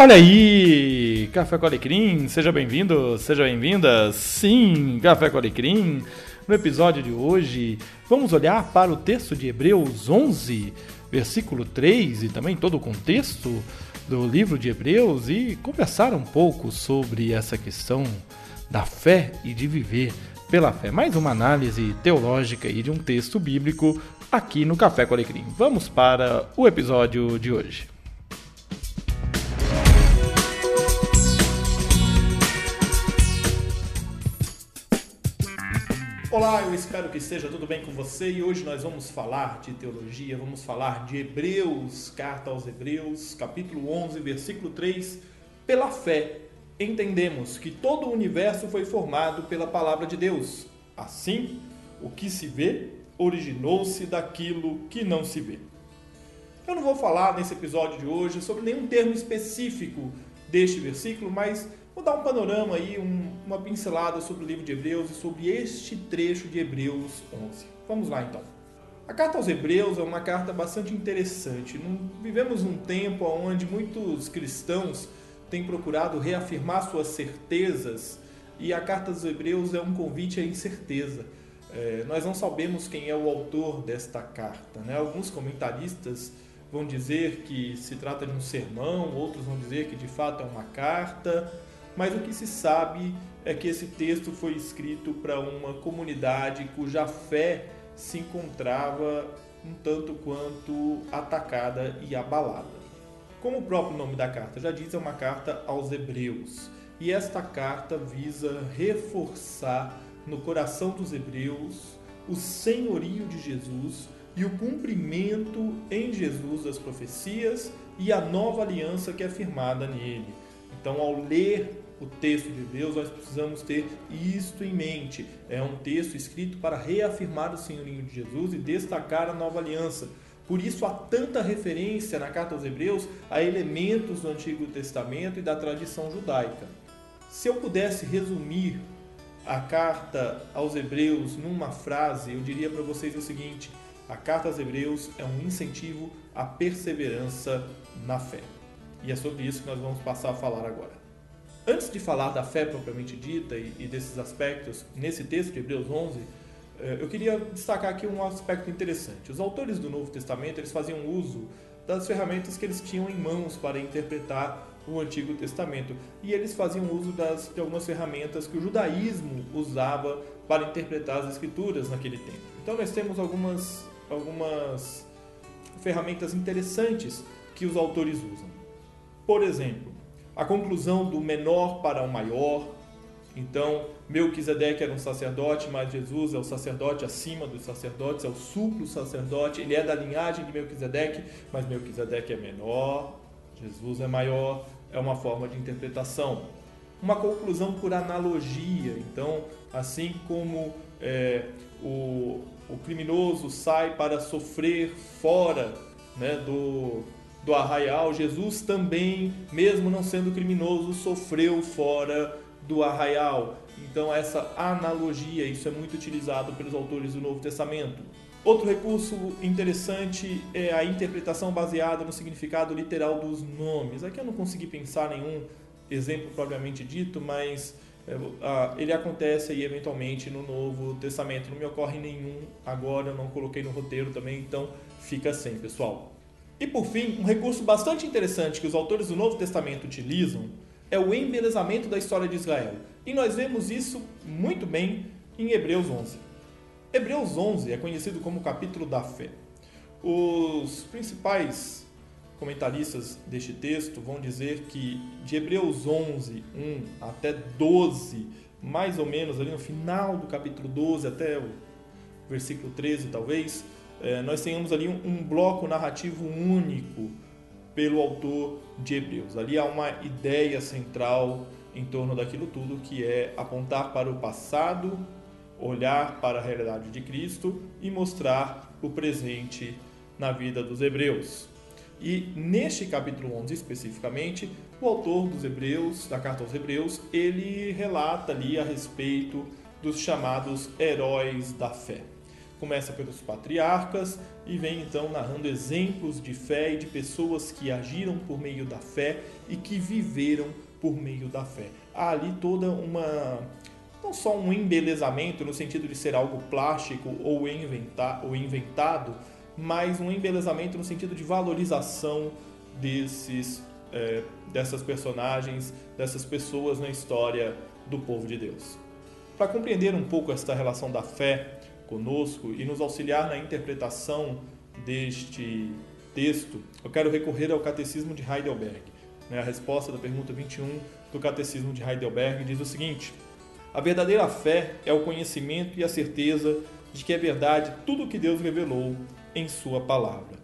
Olha aí, Café com Alecrim, seja bem-vindo, seja bem-vinda. Sim, Café com Alecrim. No episódio de hoje, vamos olhar para o texto de Hebreus 11, versículo 3 e também todo o contexto do livro de Hebreus e conversar um pouco sobre essa questão da fé e de viver pela fé. Mais uma análise teológica e de um texto bíblico aqui no Café com Alecrim. Vamos para o episódio de hoje. Olá, eu espero que esteja tudo bem com você e hoje nós vamos falar de teologia, vamos falar de Hebreus, carta aos Hebreus, capítulo 11, versículo 3. Pela fé, entendemos que todo o universo foi formado pela palavra de Deus. Assim, o que se vê originou-se daquilo que não se vê. Eu não vou falar nesse episódio de hoje sobre nenhum termo específico deste versículo, mas Vou dar um panorama aí, um, uma pincelada sobre o livro de Hebreus e sobre este trecho de Hebreus 11. Vamos lá então. A carta aos Hebreus é uma carta bastante interessante. Vivemos um tempo onde muitos cristãos têm procurado reafirmar suas certezas e a carta aos Hebreus é um convite à incerteza. É, nós não sabemos quem é o autor desta carta. Né? Alguns comentaristas vão dizer que se trata de um sermão, outros vão dizer que de fato é uma carta mas o que se sabe é que esse texto foi escrito para uma comunidade cuja fé se encontrava um tanto quanto atacada e abalada. Como o próprio nome da carta já diz, é uma carta aos Hebreus. E esta carta visa reforçar no coração dos hebreus o senhorio de Jesus e o cumprimento em Jesus das profecias e a nova aliança que é firmada nele. Então, ao ler o texto de Deus, nós precisamos ter isto em mente. É um texto escrito para reafirmar o senhorinho de Jesus e destacar a nova aliança. Por isso há tanta referência na carta aos Hebreus a elementos do Antigo Testamento e da tradição judaica. Se eu pudesse resumir a carta aos Hebreus numa frase, eu diria para vocês o seguinte: a carta aos Hebreus é um incentivo à perseverança na fé. E é sobre isso que nós vamos passar a falar agora. Antes de falar da fé propriamente dita e, e desses aspectos, nesse texto de Hebreus 11, eh, eu queria destacar aqui um aspecto interessante. Os autores do Novo Testamento eles faziam uso das ferramentas que eles tinham em mãos para interpretar o Antigo Testamento e eles faziam uso das, de algumas ferramentas que o judaísmo usava para interpretar as Escrituras naquele tempo. Então nós temos algumas, algumas ferramentas interessantes que os autores usam. Por exemplo, a conclusão do menor para o maior. Então, Melquisedeque era um sacerdote, mas Jesus é o sacerdote acima dos sacerdotes, é o suplo sacerdote. Ele é da linhagem de Melquisedeque, mas Melquisedeque é menor, Jesus é maior. É uma forma de interpretação. Uma conclusão por analogia. Então, assim como é, o, o criminoso sai para sofrer fora né, do, do arraial, Jesus também, mesmo não sendo criminoso, sofreu fora do arraial. Então, essa analogia, isso é muito utilizado pelos autores do Novo Testamento. Outro recurso interessante é a interpretação baseada no significado literal dos nomes. Aqui eu não consegui pensar nenhum exemplo propriamente dito, mas é, ele acontece aí eventualmente no Novo Testamento. Não me ocorre nenhum agora, eu não coloquei no roteiro também, então fica sem, pessoal. E por fim, um recurso bastante interessante que os autores do Novo Testamento utilizam é o embelezamento da história de Israel. E nós vemos isso muito bem em Hebreus 11. Hebreus 11 é conhecido como o capítulo da fé. Os principais comentaristas deste texto vão dizer que de Hebreus 11, 1 até 12, mais ou menos ali no final do capítulo 12 até o versículo 13 talvez, nós tenhamos ali um, um bloco narrativo único pelo autor de Hebreus. Ali há uma ideia central em torno daquilo tudo que é apontar para o passado, olhar para a realidade de Cristo e mostrar o presente na vida dos hebreus. E neste capítulo 11 especificamente, o autor dos Hebreus, da carta aos Hebreus, ele relata ali a respeito dos chamados heróis da fé. Começa pelos patriarcas e vem então narrando exemplos de fé e de pessoas que agiram por meio da fé e que viveram por meio da fé. Há ali toda uma não só um embelezamento no sentido de ser algo plástico ou, inventar, ou inventado, mas um embelezamento no sentido de valorização desses, é, dessas personagens, dessas pessoas na história do povo de Deus. Para compreender um pouco esta relação da fé conosco e nos auxiliar na interpretação deste texto, eu quero recorrer ao Catecismo de Heidelberg. Né? A resposta da pergunta 21 do Catecismo de Heidelberg diz o seguinte: A verdadeira fé é o conhecimento e a certeza de que é verdade tudo o que Deus revelou em Sua palavra.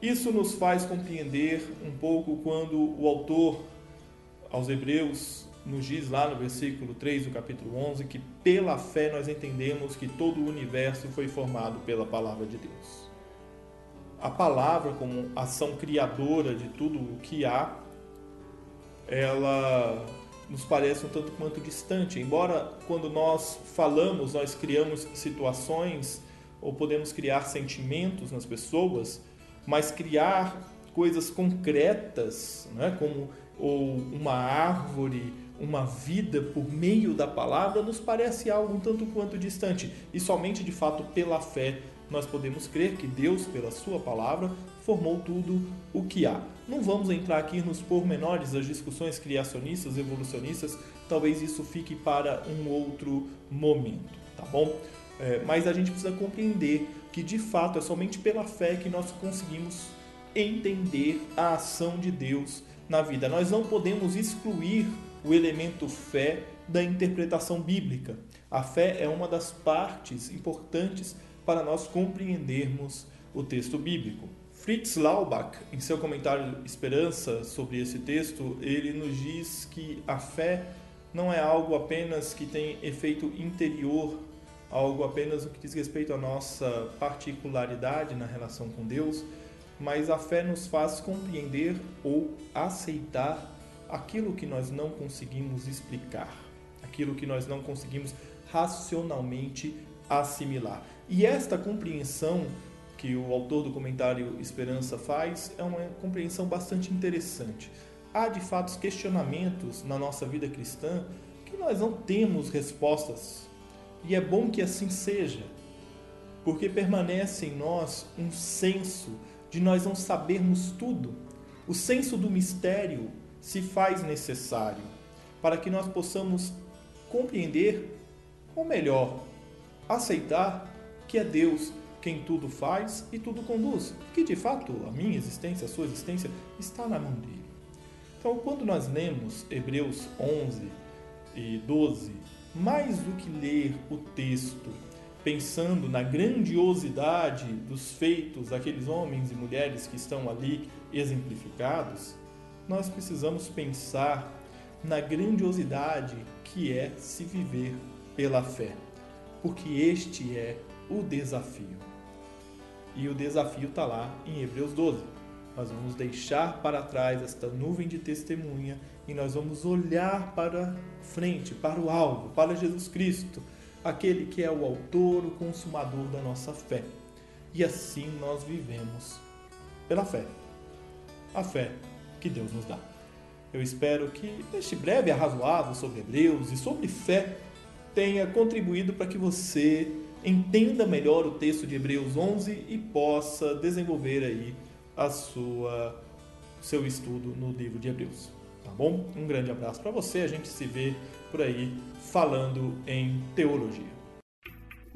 Isso nos faz compreender um pouco quando o autor aos Hebreus nos diz lá no versículo 3 do capítulo 11 que pela fé nós entendemos que todo o universo foi formado pela palavra de Deus. A palavra, como ação criadora de tudo o que há, ela nos parece um tanto quanto distante. Embora quando nós falamos, nós criamos situações ou podemos criar sentimentos nas pessoas, mas criar coisas concretas, né, como ou uma árvore, uma vida por meio da palavra, nos parece algo tanto quanto distante. E somente de fato pela fé nós podemos crer que Deus, pela Sua palavra, formou tudo o que há. Não vamos entrar aqui nos pormenores das discussões criacionistas, evolucionistas, talvez isso fique para um outro momento, tá bom? É, mas a gente precisa compreender que de fato é somente pela fé que nós conseguimos entender a ação de Deus na vida. Nós não podemos excluir o elemento fé da interpretação bíblica. A fé é uma das partes importantes para nós compreendermos o texto bíblico. Fritz Laubach, em seu comentário Esperança sobre esse texto, ele nos diz que a fé não é algo apenas que tem efeito interior algo apenas o que diz respeito à nossa particularidade na relação com Deus, mas a fé nos faz compreender ou aceitar aquilo que nós não conseguimos explicar, aquilo que nós não conseguimos racionalmente assimilar. E esta compreensão que o autor do comentário Esperança faz é uma compreensão bastante interessante. Há de fato questionamentos na nossa vida cristã que nós não temos respostas e é bom que assim seja, porque permanece em nós um senso de nós não sabermos tudo. O senso do mistério se faz necessário para que nós possamos compreender, ou melhor, aceitar que é Deus quem tudo faz e tudo conduz, que de fato a minha existência, a sua existência está na mão dele. Então, quando nós lemos Hebreus 11 e 12, mais do que ler o texto pensando na grandiosidade dos feitos daqueles homens e mulheres que estão ali exemplificados, nós precisamos pensar na grandiosidade que é se viver pela fé, porque este é o desafio. E o desafio está lá em Hebreus 12. Nós vamos deixar para trás esta nuvem de testemunha e nós vamos olhar para frente, para o alvo, para Jesus Cristo, aquele que é o autor, o consumador da nossa fé. E assim nós vivemos pela fé. A fé que Deus nos dá. Eu espero que este breve arrazoado sobre Hebreus e sobre fé tenha contribuído para que você entenda melhor o texto de Hebreus 11 e possa desenvolver aí a sua seu estudo no livro de Hebreus. Tá bom? Um grande abraço para você. A gente se vê por aí falando em teologia.